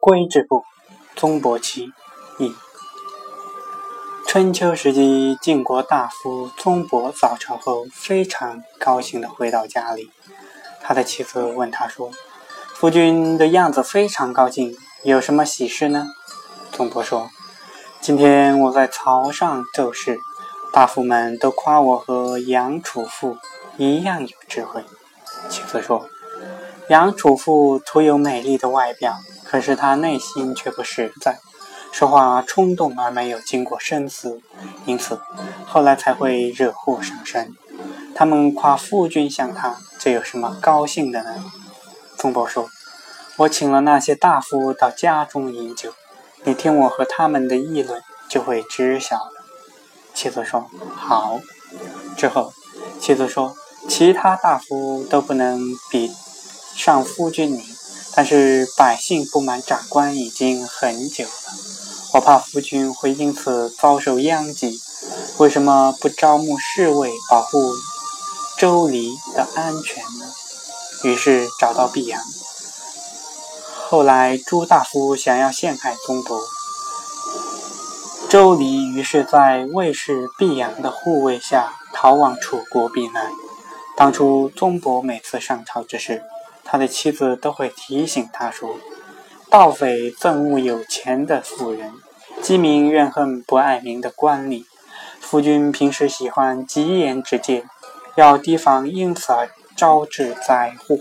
归之部，宗伯奇译。春秋时期，晋国大夫宗伯早朝后，非常高兴地回到家里。他的妻子问他说：“夫君的样子非常高兴，有什么喜事呢？”宗伯说：“今天我在朝上奏事，大夫们都夸我和杨楚父一样有智慧。”妻子说。杨楚父徒有美丽的外表，可是他内心却不实在，说话冲动而没有经过深思，因此后来才会惹祸上身。他们夸夫君像他，这有什么高兴的呢？宗伯说：“我请了那些大夫到家中饮酒，你听我和他们的议论，就会知晓了。”妻子说：“好。”之后，妻子说：“其他大夫都不能比。”上夫君你，但是百姓不满长官已经很久了，我怕夫君会因此遭受殃及。为什么不招募侍卫保护周黎的安全呢？于是找到毕阳。后来朱大夫想要陷害宗伯，周黎于是在卫士毕阳的护卫下逃往楚国避难。当初宗伯每次上朝之时，他的妻子都会提醒他说：“盗匪憎恶有钱的富人，饥民怨恨不爱民的官吏。夫君平时喜欢吉言之戒，要提防因此而招致灾祸。”